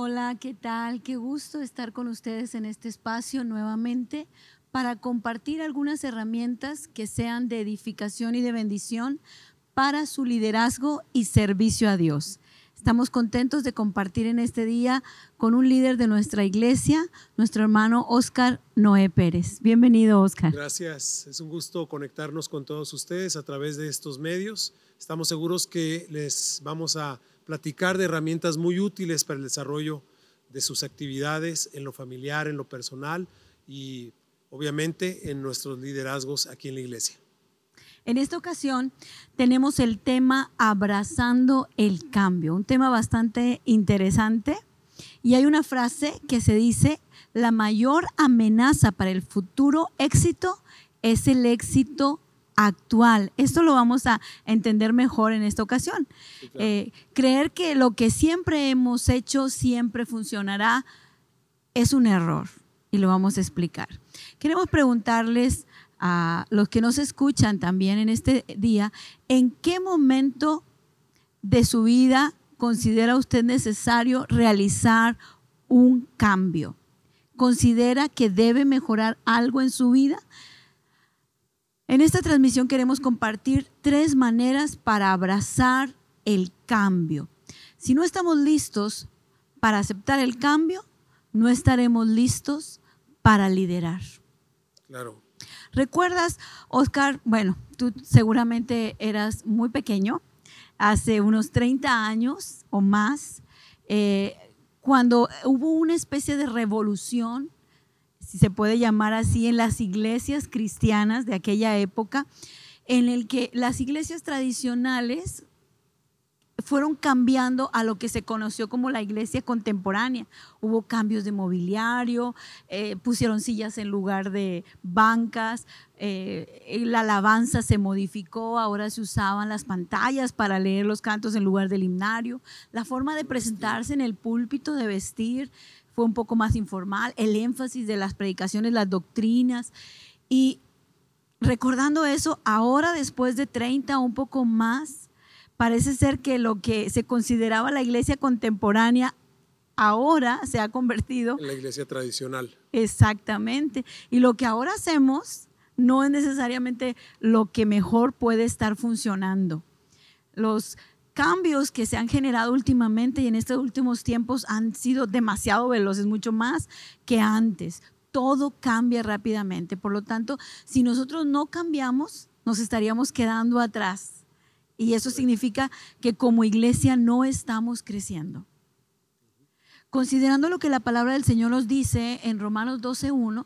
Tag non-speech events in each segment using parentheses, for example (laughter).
Hola, ¿qué tal? Qué gusto estar con ustedes en este espacio nuevamente para compartir algunas herramientas que sean de edificación y de bendición para su liderazgo y servicio a Dios. Estamos contentos de compartir en este día con un líder de nuestra iglesia, nuestro hermano Oscar Noé Pérez. Bienvenido, Oscar. Gracias. Es un gusto conectarnos con todos ustedes a través de estos medios. Estamos seguros que les vamos a platicar de herramientas muy útiles para el desarrollo de sus actividades en lo familiar, en lo personal y obviamente en nuestros liderazgos aquí en la iglesia. En esta ocasión tenemos el tema abrazando el cambio, un tema bastante interesante. Y hay una frase que se dice, la mayor amenaza para el futuro éxito es el éxito actual. Esto lo vamos a entender mejor en esta ocasión. Eh, creer que lo que siempre hemos hecho siempre funcionará es un error y lo vamos a explicar. Queremos preguntarles a los que nos escuchan también en este día, ¿en qué momento de su vida considera usted necesario realizar un cambio? ¿Considera que debe mejorar algo en su vida? En esta transmisión queremos compartir tres maneras para abrazar el cambio. Si no estamos listos para aceptar el cambio, no estaremos listos para liderar. Claro. ¿Recuerdas, Oscar? Bueno, tú seguramente eras muy pequeño, hace unos 30 años o más, eh, cuando hubo una especie de revolución, si se puede llamar así, en las iglesias cristianas de aquella época, en el que las iglesias tradicionales fueron cambiando a lo que se conoció como la iglesia contemporánea. Hubo cambios de mobiliario, eh, pusieron sillas en lugar de bancas, eh, la alabanza se modificó, ahora se usaban las pantallas para leer los cantos en lugar del himnario, la forma de presentarse en el púlpito, de vestir, fue un poco más informal, el énfasis de las predicaciones, las doctrinas. Y recordando eso, ahora después de 30 o un poco más, parece ser que lo que se consideraba la iglesia contemporánea ahora se ha convertido en la iglesia tradicional. Exactamente. Y lo que ahora hacemos no es necesariamente lo que mejor puede estar funcionando. Los cambios que se han generado últimamente y en estos últimos tiempos han sido demasiado veloces, mucho más que antes. Todo cambia rápidamente. Por lo tanto, si nosotros no cambiamos, nos estaríamos quedando atrás y eso significa que como iglesia no estamos creciendo. Considerando lo que la palabra del Señor nos dice en Romanos 12.1,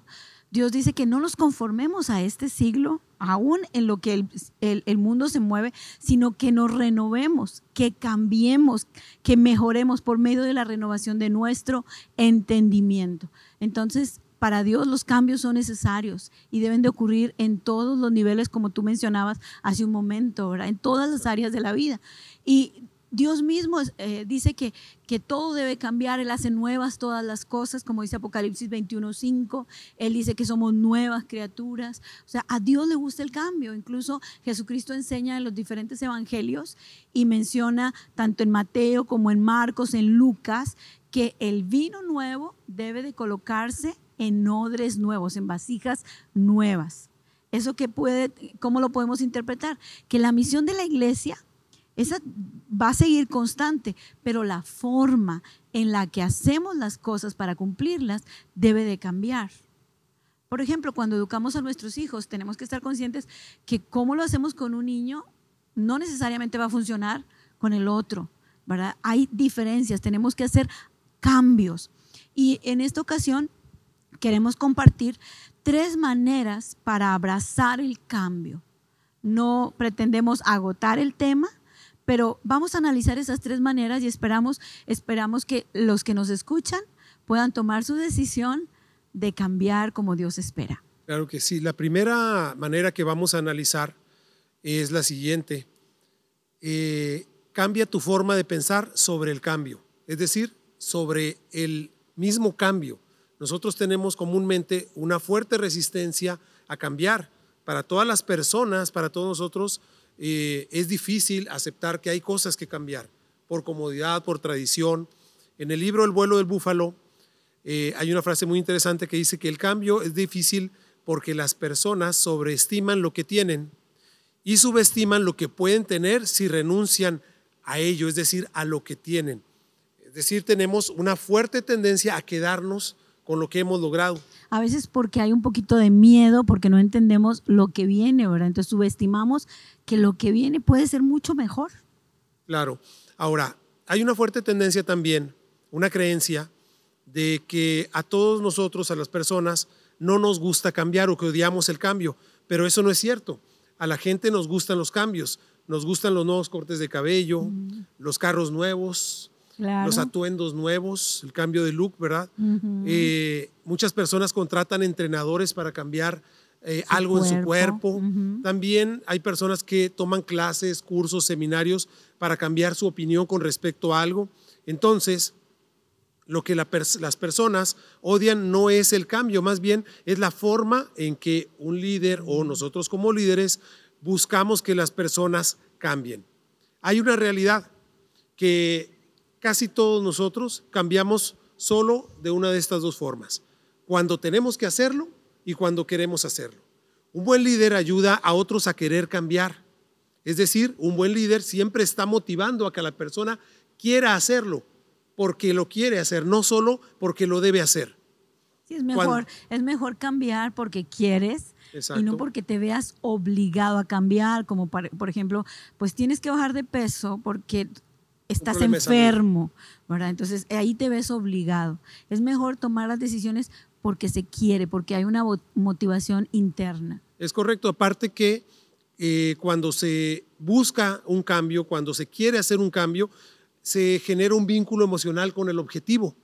Dios dice que no nos conformemos a este siglo, aún en lo que el, el, mundo se mueve, sino que nos renovemos, que cambiemos, que mejoremos por medio de la renovación de nuestro entendimiento. Entonces, para Dios los cambios son necesarios y deben de ocurrir en todos los niveles, como tú mencionabas hace un momento, en todas las áreas de la vida. Y Dios mismo eh, dice que, que todo debe cambiar, Él hace nuevas todas las cosas, como dice Apocalipsis 21.5, Él dice que somos nuevas criaturas, o sea, a Dios le gusta el cambio, incluso Jesucristo enseña en los diferentes evangelios y menciona tanto en Mateo como en Marcos, en Lucas, que el vino nuevo debe de colocarse en odres nuevos, en vasijas nuevas. Eso que puede, ¿cómo lo podemos interpretar? Que la misión de la iglesia, esa va a seguir constante, pero la forma en la que hacemos las cosas para cumplirlas debe de cambiar. Por ejemplo, cuando educamos a nuestros hijos, tenemos que estar conscientes que cómo lo hacemos con un niño no necesariamente va a funcionar con el otro, ¿verdad? Hay diferencias, tenemos que hacer cambios. Y en esta ocasión queremos compartir tres maneras para abrazar el cambio. No pretendemos agotar el tema, pero vamos a analizar esas tres maneras y esperamos, esperamos que los que nos escuchan puedan tomar su decisión de cambiar como Dios espera. Claro que sí. La primera manera que vamos a analizar es la siguiente. Eh, cambia tu forma de pensar sobre el cambio, es decir, sobre el mismo cambio nosotros tenemos comúnmente una fuerte resistencia a cambiar. Para todas las personas, para todos nosotros, eh, es difícil aceptar que hay cosas que cambiar por comodidad, por tradición. En el libro El vuelo del búfalo eh, hay una frase muy interesante que dice que el cambio es difícil porque las personas sobreestiman lo que tienen y subestiman lo que pueden tener si renuncian a ello, es decir, a lo que tienen. Es decir, tenemos una fuerte tendencia a quedarnos con lo que hemos logrado. A veces porque hay un poquito de miedo, porque no entendemos lo que viene, ¿verdad? Entonces subestimamos que lo que viene puede ser mucho mejor. Claro. Ahora, hay una fuerte tendencia también, una creencia de que a todos nosotros, a las personas, no nos gusta cambiar o que odiamos el cambio, pero eso no es cierto. A la gente nos gustan los cambios, nos gustan los nuevos cortes de cabello, los carros nuevos, los atuendos nuevos, el cambio de look, ¿verdad? Eh, muchas personas contratan entrenadores para cambiar eh, algo en su cuerpo. También hay personas que toman clases, cursos, seminarios para cambiar su opinión con respecto a algo. Entonces, lo que las personas odian no es el cambio, más bien es la forma en que un líder o nosotros como líderes buscamos que las personas cambien. Hay una realidad que casi todos nosotros cambiamos solo de una de estas dos formas, cuando tenemos que hacerlo y cuando queremos hacerlo. Un buen líder ayuda a otros a querer cambiar. Es decir, un buen líder siempre está motivando a que la persona quiera hacerlo porque lo quiere hacer, no solo porque lo debe hacer. Sí, es mejor, es mejor cambiar porque quieres y no porque te veas obligado a cambiar, como por ejemplo, pues tienes que bajar de peso porque estás enfermo, ¿verdad? Entonces ahí te ves obligado. Es mejor tomar las decisiones porque se quiere, porque hay una motivación interna. Es correcto, aparte que eh, cuando se busca un cambio, cuando se quiere hacer un cambio, se genera un vínculo emocional con el objetivo.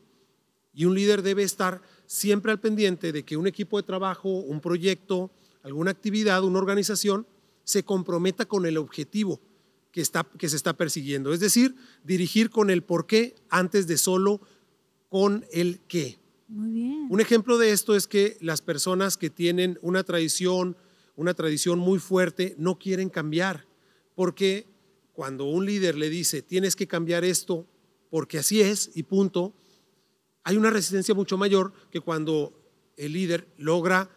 Y un líder debe estar siempre al pendiente de que un equipo de trabajo, un proyecto, alguna actividad, una organización, se comprometa con el objetivo que, está, que se está persiguiendo. Es decir, dirigir con el por qué antes de solo con el qué. Muy bien. Un ejemplo de esto es que las personas que tienen una tradición, una tradición muy fuerte, no quieren cambiar, porque cuando un líder le dice, tienes que cambiar esto porque así es y punto, hay una resistencia mucho mayor que cuando el líder logra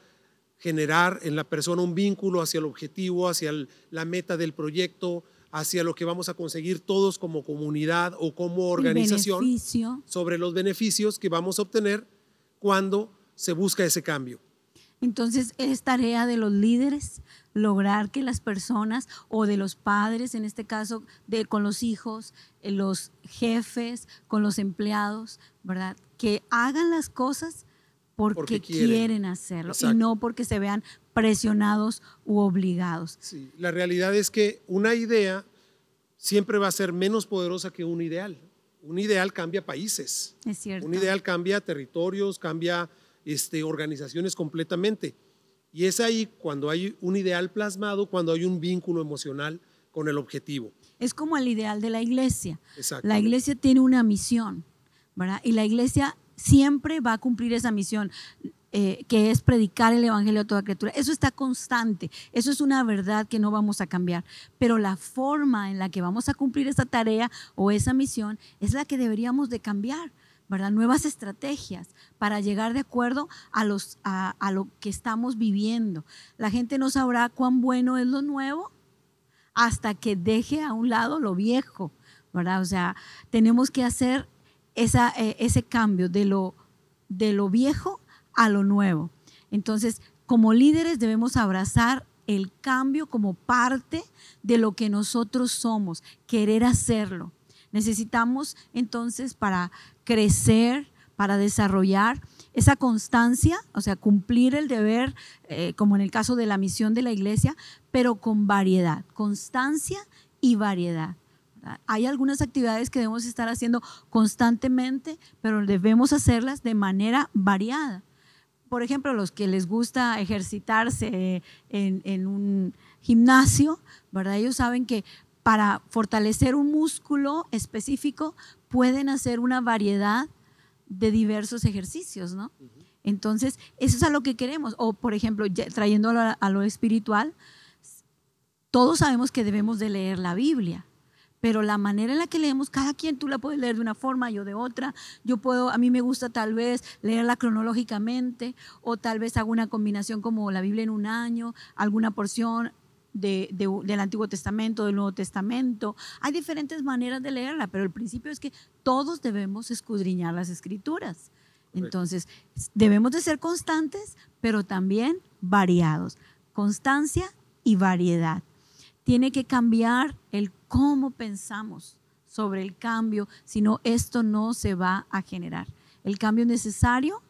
generar en la persona un vínculo hacia el objetivo, hacia la meta del proyecto, hacia lo que vamos a conseguir todos como comunidad o como organización, sobre los beneficios que vamos a obtener cuando se busca ese cambio. Entonces es tarea de los líderes lograr que las personas o de los padres, en este caso de, con los hijos, eh, los jefes, con los empleados, ¿verdad? Que hagan las cosas porque, quieren. hacerlo y no porque se vean presionados u obligados. Sí, la realidad es que una idea siempre va a ser menos poderosa que un ideal. Un ideal cambia países. Es cierto. Un ideal cambia territorios, cambia este, organizaciones completamente. Y es ahí cuando hay un ideal plasmado, cuando hay un vínculo emocional con el objetivo. Es como el ideal de la iglesia. La iglesia tiene una misión, ¿verdad? Y la iglesia siempre va a cumplir esa misión. Eh, que es predicar el Evangelio a toda criatura. Eso está constante, eso es una verdad que no vamos a cambiar, pero la forma en la que vamos a cumplir esa tarea o esa misión es la que deberíamos de cambiar. ¿verdad? Nuevas estrategias para llegar de acuerdo a, los, a, lo que estamos viviendo. La gente no sabrá cuán bueno es lo nuevo hasta que deje a un lado lo viejo, ¿verdad? O sea, tenemos que hacer eh, ese cambio de lo, de lo viejo a lo nuevo. Entonces, como líderes debemos abrazar el cambio como parte de lo que nosotros somos, querer hacerlo. Necesitamos entonces para crecer, para desarrollar esa constancia, o sea, cumplir el deber, eh, como en el caso de la misión de la iglesia, pero con variedad, constancia y variedad. Hay algunas actividades que debemos estar haciendo constantemente, pero debemos hacerlas de manera variada. Por ejemplo, los que les gusta ejercitarse en, en un gimnasio, ¿verdad? Ellos saben que para fortalecer un músculo específico pueden hacer una variedad de diversos ejercicios, ¿no? Entonces, eso es a lo que queremos. O, por ejemplo, trayéndolo a, lo espiritual, todos sabemos que debemos de leer la Biblia, pero la manera en la que leemos, cada quien tú la puedes leer de una forma, yo de otra. Yo puedo, a mí me gusta tal vez leerla cronológicamente o tal vez hago una combinación como la Biblia en un año, alguna porción de, del Antiguo Testamento, del Nuevo Testamento. Hay diferentes maneras de leerla, pero el principio es que todos debemos escudriñar las escrituras. Entonces, debemos de ser constantes, pero también variados. Constancia y variedad. Tiene que cambiar el cómo pensamos sobre el cambio, si no, esto no se va a generar. El cambio es necesario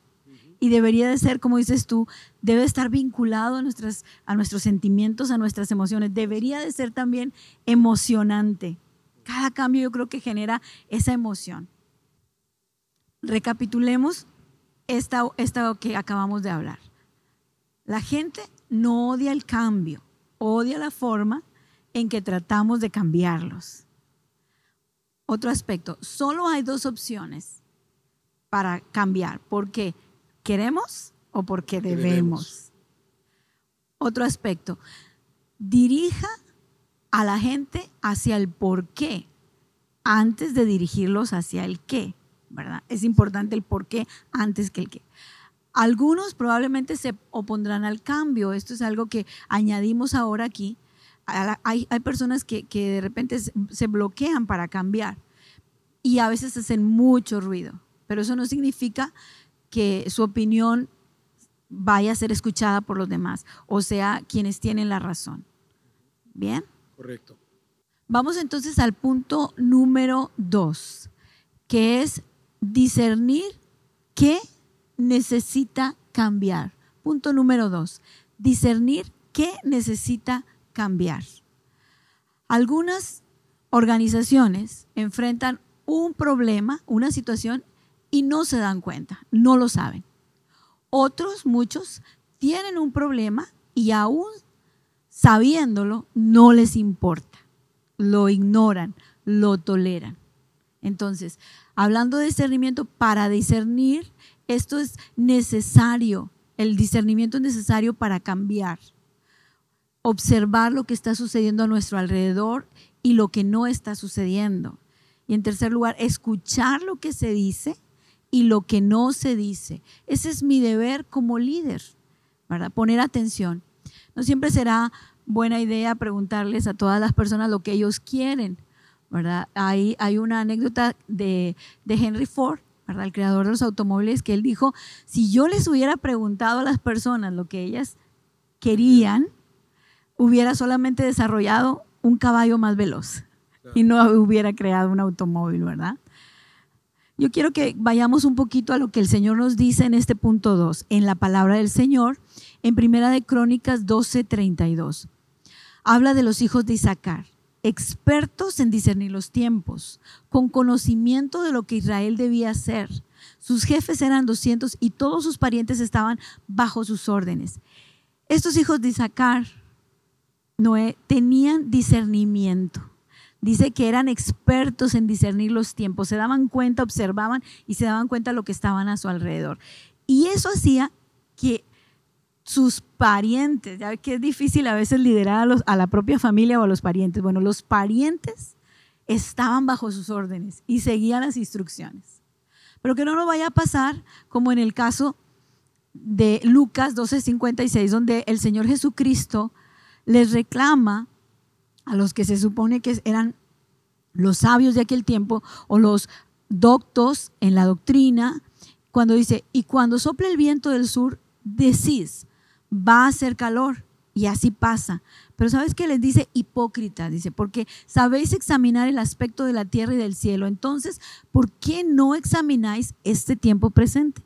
y debería de ser, como dices tú, debe estar vinculado a nuestros sentimientos, a nuestras emociones. Debería de ser también emocionante. Cada cambio yo creo que genera esa emoción. Recapitulemos esta, esta que acabamos de hablar. La gente no odia el cambio, odia la forma en que tratamos de cambiarlos. Otro aspecto, solo hay dos opciones para cambiar, porque queremos o porque debemos. Otro aspecto, dirija a la gente hacia el por qué antes de dirigirlos hacia el qué, ¿verdad? Es importante el por qué antes que el qué. Algunos probablemente se opondrán al cambio, esto es algo que añadimos ahora aquí, hay, personas que, de repente se bloquean para cambiar y a veces hacen mucho ruido, pero eso no significa que su opinión vaya a ser escuchada por los demás, o sea, quienes tienen la razón. ¿Bien? Correcto. Vamos entonces al punto número dos, que es discernir qué necesita cambiar. Punto número dos, discernir qué necesita cambiar. Algunas organizaciones enfrentan un problema, una situación, y no se dan cuenta, no lo saben. Otros, muchos, tienen un problema y aún sabiéndolo, no les importa. Lo ignoran, lo toleran. Entonces, hablando de discernimiento, para discernir, esto es necesario. El discernimiento es necesario para cambiar observar lo que está sucediendo a nuestro alrededor y lo que no está sucediendo. Y en tercer lugar, escuchar lo que se dice y lo que no se dice. Ese es mi deber como líder, ¿verdad? Poner atención. No siempre será buena idea preguntarles a todas las personas lo que ellos quieren, ¿verdad? Hay, hay una anécdota de, de Henry Ford, ¿verdad? El creador de los automóviles, que él dijo, si yo les hubiera preguntado a las personas lo que ellas querían, hubiera solamente desarrollado un caballo más veloz y no hubiera creado un automóvil, ¿verdad? Yo quiero que vayamos un poquito a lo que el Señor nos dice en este punto 2, en la palabra del Señor, en Primera de Crónicas 12:32. Habla de los hijos de Isaacar, expertos en discernir los tiempos, con conocimiento de lo que Israel debía hacer. Sus jefes eran 200 y todos sus parientes estaban bajo sus órdenes. Estos hijos de Isaacar Noé tenían discernimiento. Dice que eran expertos en discernir los tiempos, se daban cuenta, observaban y se daban cuenta de lo que estaban a su alrededor. Y eso hacía que sus parientes, ya que es difícil a veces liderar a, la propia familia o a los parientes, bueno, los parientes estaban bajo sus órdenes y seguían las instrucciones. Pero que no nos vaya a pasar como en el caso de Lucas 12:56, donde el Señor Jesucristo les reclama a los que se supone que eran los sabios de aquel tiempo o los doctos en la doctrina, cuando dice, y cuando sopla el viento del sur, decís, va a hacer calor, y así pasa. Pero ¿sabes qué les dice? Hipócrita, dice, porque sabéis examinar el aspecto de la tierra y del cielo. Entonces, ¿por qué no examináis este tiempo presente?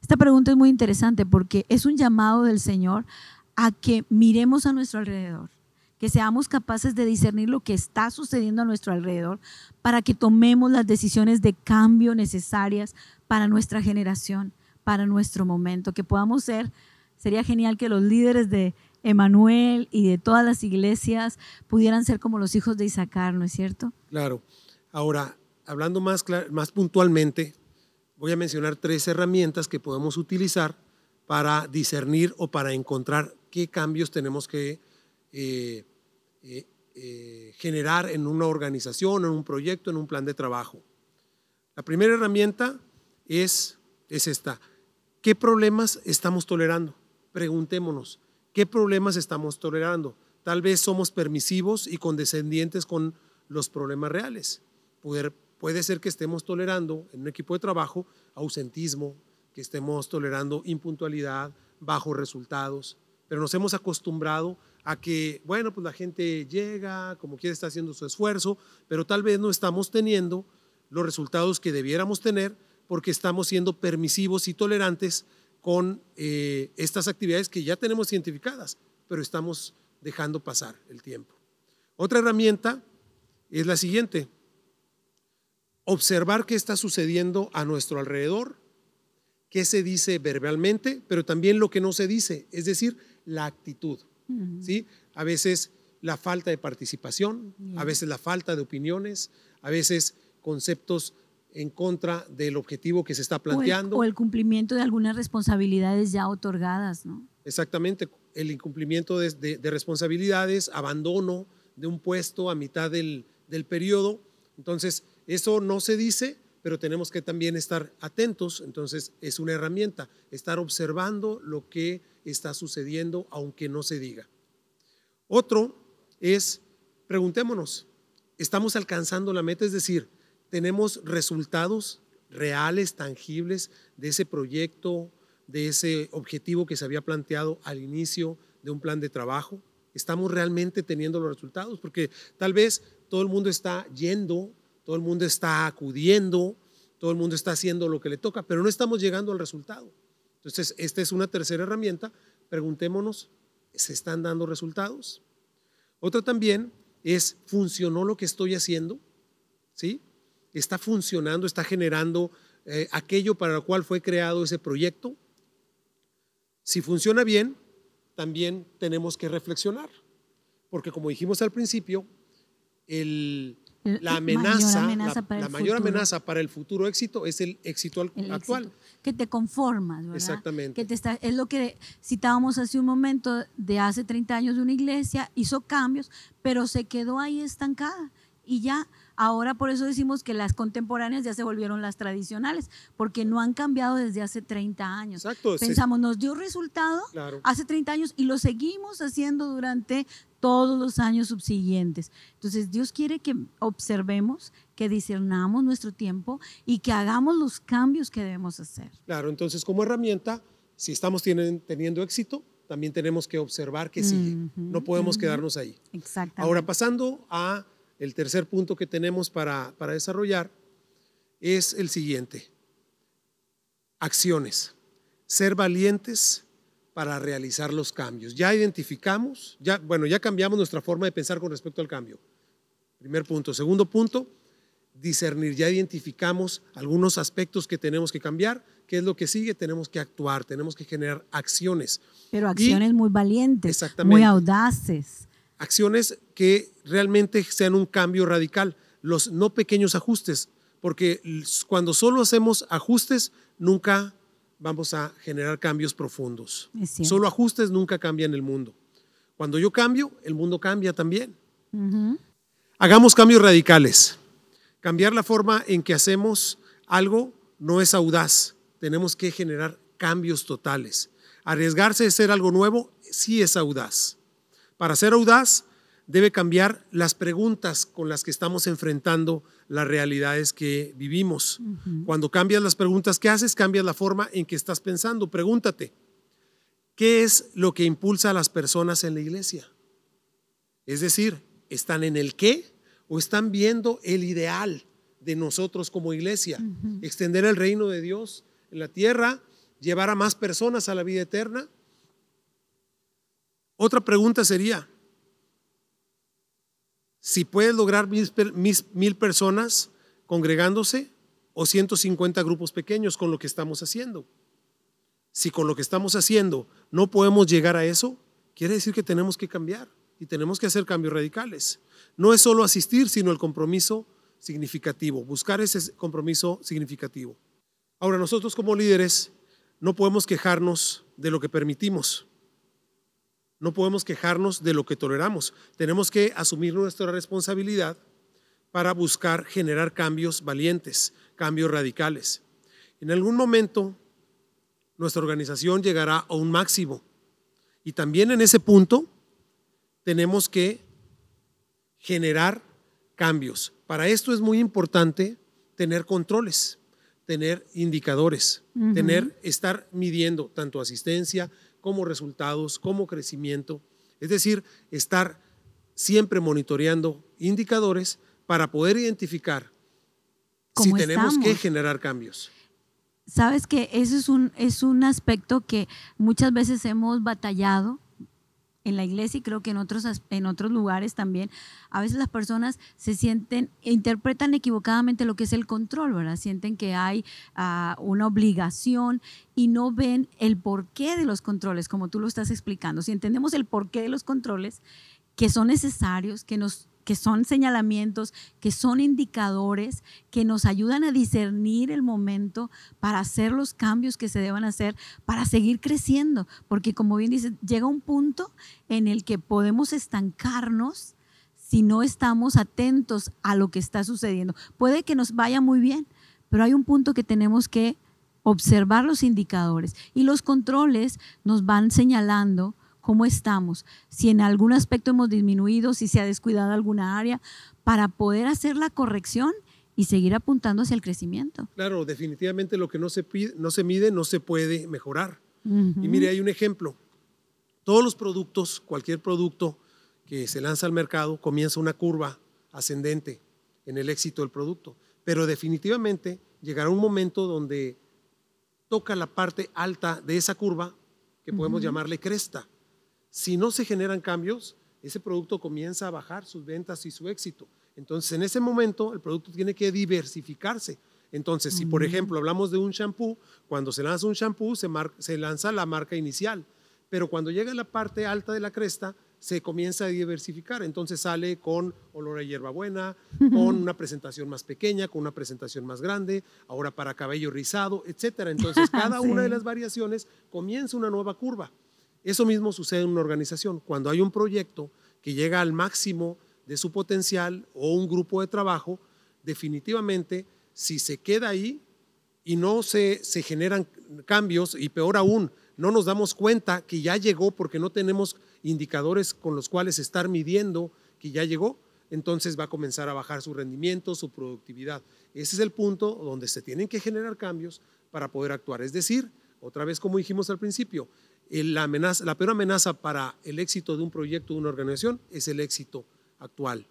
Esta pregunta es muy interesante porque es un llamado del Señor a que miremos a nuestro alrededor, que seamos capaces de discernir lo que está sucediendo a nuestro alrededor para que tomemos las decisiones de cambio necesarias para nuestra generación, para nuestro momento, que podamos ser, sería genial que los líderes de Emanuel y de todas las iglesias pudieran ser como los hijos de Isaacar, ¿no es cierto? Claro. Ahora, hablando más, más puntualmente, voy a mencionar tres herramientas que podemos utilizar para discernir o para encontrar qué cambios tenemos que eh, eh, eh, generar en una organización, en un proyecto, en un plan de trabajo. La primera herramienta es, es esta. ¿Qué problemas estamos tolerando? Preguntémonos, ¿qué problemas estamos tolerando? Tal vez somos permisivos y condescendientes con los problemas reales. Puede, puede ser que estemos tolerando en un equipo de trabajo ausentismo, que estemos tolerando impuntualidad, bajos resultados, pero nos hemos acostumbrado a que, bueno, pues la gente llega, como quiere está haciendo su esfuerzo, pero tal vez no estamos teniendo los resultados que debiéramos tener porque estamos siendo permisivos y tolerantes con eh, estas actividades que ya tenemos identificadas, pero estamos dejando pasar el tiempo. Otra herramienta es la siguiente, observar qué está sucediendo a nuestro alrededor, qué se dice verbalmente, pero también lo que no se dice, es decir, la actitud. ¿sí? A veces la falta de participación, a veces la falta de opiniones, a veces conceptos en contra del objetivo que se está planteando. O el, cumplimiento de algunas responsabilidades ya otorgadas, ¿no? Exactamente, el incumplimiento de, responsabilidades, abandono de un puesto a mitad del, del periodo. Entonces, eso no se dice, pero tenemos que también estar atentos. Entonces, es una herramienta, estar observando lo que está sucediendo, aunque no se diga. Otro es, preguntémonos, ¿estamos alcanzando la meta? Es decir, tenemos resultados reales, tangibles de ese proyecto, de ese objetivo que se había planteado al inicio de un plan de trabajo? ¿Estamos realmente teniendo los resultados? Porque tal vez todo el mundo está yendo, todo el mundo está acudiendo, todo el mundo está haciendo lo que le toca, pero no estamos llegando al resultado. Entonces, esta es una tercera herramienta. Preguntémonos, ¿se están dando resultados? Otra también es, ¿funcionó lo que estoy haciendo? ¿Sí? está funcionando, está generando eh, aquello para lo cual fue creado ese proyecto. Si funciona bien, también tenemos que reflexionar, porque como dijimos al principio, la amenaza, la, mayor amenaza para el futuro éxito es el éxito actual. que te conformas, ¿verdad? Exactamente. Que te está, es lo que citábamos hace un momento de hace 30 años de una iglesia, hizo cambios, pero se quedó ahí estancada y ya Ahora por eso decimos que las contemporáneas ya se volvieron las tradicionales, porque no han cambiado desde hace 30 años. Exacto. Pensamos, nos dio resultado hace 30 años y lo seguimos haciendo durante todos los años subsiguientes. Entonces Dios quiere que observemos, que discernamos nuestro tiempo y que hagamos los cambios que debemos hacer. Claro, entonces como herramienta, si estamos teniendo éxito, también tenemos que observar que sigue. no podemos quedarnos ahí. Exactamente. Ahora pasando a el tercer punto que tenemos para, desarrollar es el siguiente. Acciones. Ser valientes para realizar los cambios. Ya identificamos, ya, bueno, ya cambiamos nuestra forma de pensar con respecto al cambio. Primer punto. Segundo punto, discernir. Ya identificamos algunos aspectos que tenemos que cambiar. ¿Qué es lo que sigue? Tenemos que actuar, tenemos que generar acciones. Pero acciones muy valientes, muy audaces acciones que realmente sean un cambio radical, los no pequeños ajustes, porque cuando solo hacemos ajustes, nunca vamos a generar cambios profundos. Solo ajustes nunca cambian el mundo. Cuando yo cambio, el mundo cambia también. Hagamos cambios radicales. Cambiar la forma en que hacemos algo no es audaz. Tenemos que generar cambios totales. Arriesgarse a ser algo nuevo sí es audaz. Para ser audaz, debe cambiar las preguntas con las que estamos enfrentando las realidades que vivimos. Cuando cambias las preguntas que haces, cambias la forma en que estás pensando. Pregúntate, ¿qué es lo que impulsa a las personas en la iglesia? Es decir, ¿están en el qué o están viendo el ideal de nosotros como iglesia? Extender el reino de Dios en la tierra, llevar a más personas a la vida eterna otra pregunta sería, si puedes lograr mil, personas congregándose o 150 grupos pequeños con lo que estamos haciendo. Si con lo que estamos haciendo no podemos llegar a eso, quiere decir que tenemos que cambiar y tenemos que hacer cambios radicales. No es solo asistir, sino el compromiso significativo, buscar ese compromiso significativo. Ahora, nosotros como líderes no podemos quejarnos de lo que permitimos no podemos quejarnos de lo que toleramos. Tenemos que asumir nuestra responsabilidad para buscar generar cambios valientes, cambios radicales. En algún momento, nuestra organización llegará a un máximo. Y también en ese punto tenemos que generar cambios. Para esto es muy importante tener controles, tener indicadores, tener, estar midiendo tanto asistencia como resultados, como crecimiento. Es decir, estar siempre monitoreando indicadores para poder identificar si tenemos que generar cambios. Sabes que ese es un, es un aspecto que muchas veces hemos batallado en la iglesia y creo que en otros, en otros lugares también, a veces las personas se sienten, interpretan equivocadamente lo que es el control, ¿verdad? Sienten que hay ah, una obligación y no ven el porqué de los controles, como tú lo estás explicando. Si entendemos el porqué de los controles, que son necesarios, que nos que son señalamientos, que son indicadores, que nos ayudan a discernir el momento para hacer los cambios que se deban hacer, para seguir creciendo. Porque como bien dice, llega un punto en el que podemos estancarnos si no estamos atentos a lo que está sucediendo. Puede que nos vaya muy bien, pero hay un punto que tenemos que observar los indicadores y los controles nos van señalando cómo estamos, si en algún aspecto hemos disminuido, si se ha descuidado alguna área, para poder hacer la corrección y seguir apuntando hacia el crecimiento. Claro, definitivamente lo que no se, no se mide no se puede mejorar. Y mire, hay un ejemplo. Todos los productos, cualquier producto que se lanza al mercado, comienza una curva ascendente en el éxito del producto. Pero definitivamente llegará un momento donde toca la parte alta de esa curva, que podemos llamarle cresta. Si no se generan cambios, ese producto comienza a bajar sus ventas y su éxito. Entonces, en ese momento, el producto tiene que diversificarse. Entonces, si por ejemplo hablamos de un shampoo, cuando se lanza un shampoo se, se, lanza la marca inicial, pero cuando llega a la parte alta de la cresta, se comienza a diversificar. Entonces sale con olor a hierbabuena, con una presentación más pequeña, con una presentación más grande, ahora para cabello rizado, etc. Entonces, (laughs) cada una de las variaciones comienza una nueva curva. Eso mismo sucede en una organización. Cuando hay un proyecto que llega al máximo de su potencial o un grupo de trabajo, definitivamente, si se queda ahí y no se, generan cambios, y peor aún, no nos damos cuenta que ya llegó porque no tenemos indicadores con los cuales estar midiendo que ya llegó, entonces va a comenzar a bajar su rendimiento, su productividad. Ese es el punto donde se tienen que generar cambios para poder actuar. Es decir, otra vez como dijimos al principio, la, amenaza, la peor amenaza para el éxito de un proyecto, de una organización, es el éxito actual.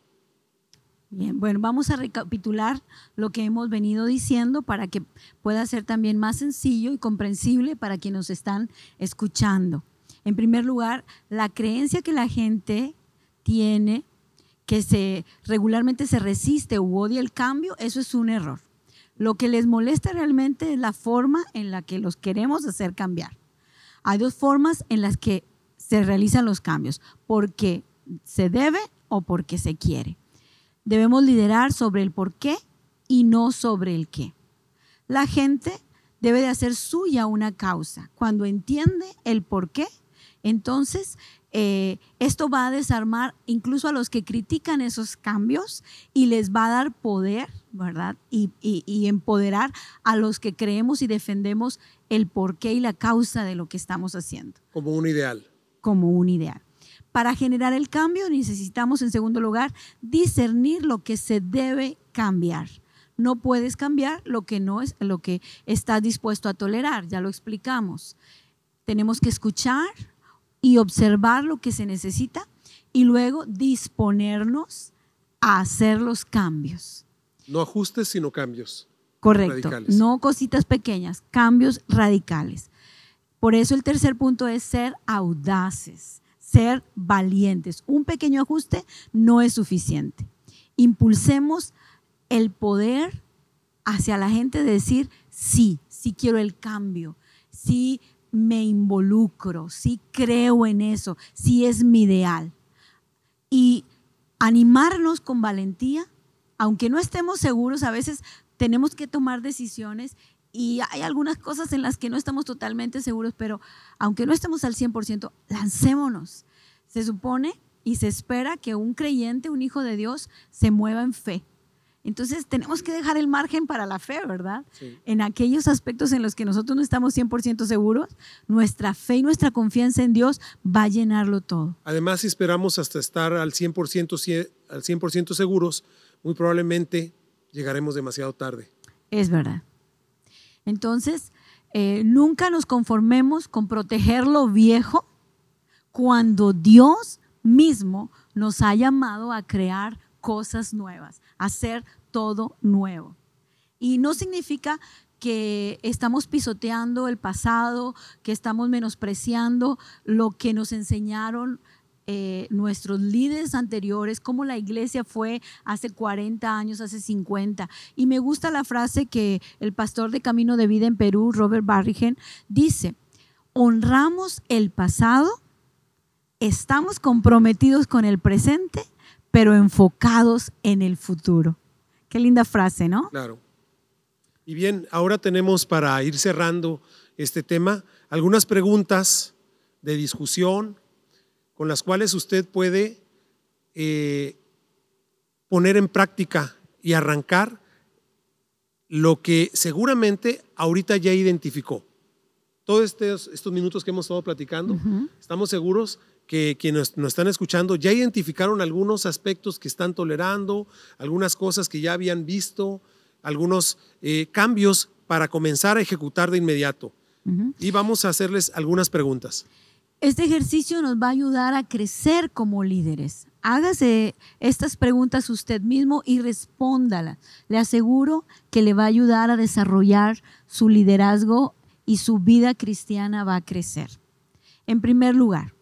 Bien, bueno, vamos a recapitular lo que hemos venido diciendo para que pueda ser también más sencillo y comprensible para quienes nos están escuchando. En primer lugar, la creencia que la gente tiene que se regularmente se resiste u odia el cambio, eso es un error. Lo que les molesta realmente es la forma en la que los queremos hacer cambiar. Hay dos formas en las que se realizan los cambios, porque se debe o porque se quiere. Debemos liderar sobre el por qué y no sobre el qué. La gente debe de hacer suya una causa. Cuando entiende el por qué, entonces eh, esto va a desarmar incluso a los que critican esos cambios y les va a dar poder, ¿verdad? Y, y, empoderar a los que creemos y defendemos el porqué y la causa de lo que estamos haciendo. Como un ideal. Como un ideal. Para generar el cambio necesitamos, en segundo lugar, discernir lo que se debe cambiar. No puedes cambiar lo que no es lo que estás dispuesto a tolerar, ya lo explicamos. Tenemos que escuchar, y observar lo que se necesita y luego disponernos a hacer los cambios. No ajustes, sino cambios. Correcto, no cositas pequeñas, cambios radicales. Por eso el tercer punto es ser audaces, ser valientes. Un pequeño ajuste no es suficiente. Impulsemos el poder hacia la gente de decir, sí, sí quiero el cambio, sí me involucro, si creo en eso, si es mi ideal. Y animarnos con valentía, aunque no estemos seguros, a veces tenemos que tomar decisiones y hay algunas cosas en las que no estamos totalmente seguros, pero aunque no estemos al 100%, lancémonos. Se supone y se espera que un creyente, un hijo de Dios, se mueva en fe. Entonces tenemos que dejar el margen para la fe, ¿verdad? En aquellos aspectos en los que nosotros no estamos 100% seguros, nuestra fe y nuestra confianza en Dios va a llenarlo todo. Además, si esperamos hasta estar al 100%, al 100 seguros, muy probablemente llegaremos demasiado tarde. Es verdad. Entonces, eh, nunca nos conformemos con proteger lo viejo cuando Dios mismo nos ha llamado a crear cosas nuevas, a hacer todo nuevo. Y no significa que estamos pisoteando el pasado, que estamos menospreciando lo que nos enseñaron eh, nuestros líderes anteriores, cómo la iglesia fue hace 40 años, hace 50. Y me gusta la frase que el pastor de Camino de Vida en Perú, Robert Barrigen, dice, honramos el pasado, estamos comprometidos con el presente, pero enfocados en el futuro. Qué linda frase, ¿no? Claro. Y bien, ahora tenemos para ir cerrando este tema algunas preguntas de discusión con las cuales usted puede eh, poner en práctica y arrancar lo que seguramente ahorita ya identificó. Todos estos, estos minutos que hemos estado platicando, estamos seguros que quienes nos están escuchando ya identificaron algunos aspectos que están tolerando, algunas cosas que ya habían visto, algunos eh, cambios para comenzar a ejecutar de inmediato. Y vamos a hacerles algunas preguntas. Este ejercicio nos va a ayudar a crecer como líderes. Hágase estas preguntas usted mismo y respóndalas. Le aseguro que le va a ayudar a desarrollar su liderazgo y su vida cristiana va a crecer. En primer lugar,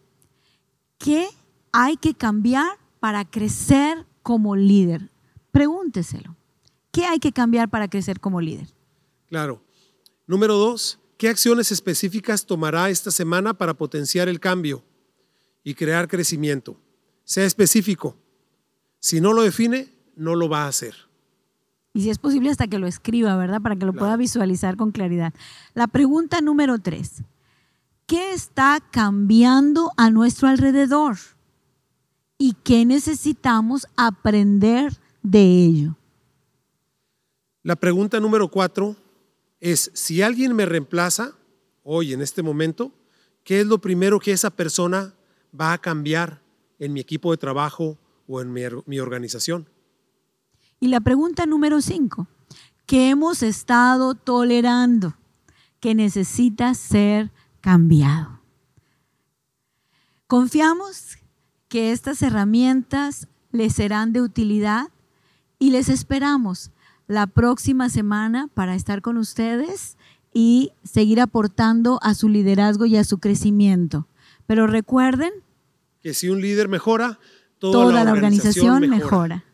¿Qué hay que cambiar para crecer como líder? Pregúnteselo. ¿Qué hay que cambiar para crecer como líder? Claro. Número dos, ¿qué acciones específicas tomará esta semana para potenciar el cambio y crear crecimiento? Sea específico. Si no lo define, no lo va a hacer. Y si es posible, hasta que lo escriba, ¿verdad? Para que lo pueda visualizar con claridad. La pregunta número tres. ¿Qué está cambiando a nuestro alrededor? ¿Y qué necesitamos aprender de ello? La pregunta número cuatro es, si alguien me reemplaza hoy, en este momento, ¿qué es lo primero que esa persona va a cambiar en mi equipo de trabajo o en mi, organización? Y la pregunta número cinco, ¿qué hemos estado tolerando que necesita ser cambiado. Confiamos que estas herramientas les serán de utilidad y les esperamos la próxima semana para estar con ustedes y seguir aportando a su liderazgo y a su crecimiento. Pero recuerden que si un líder mejora, toda, la, organización, mejora.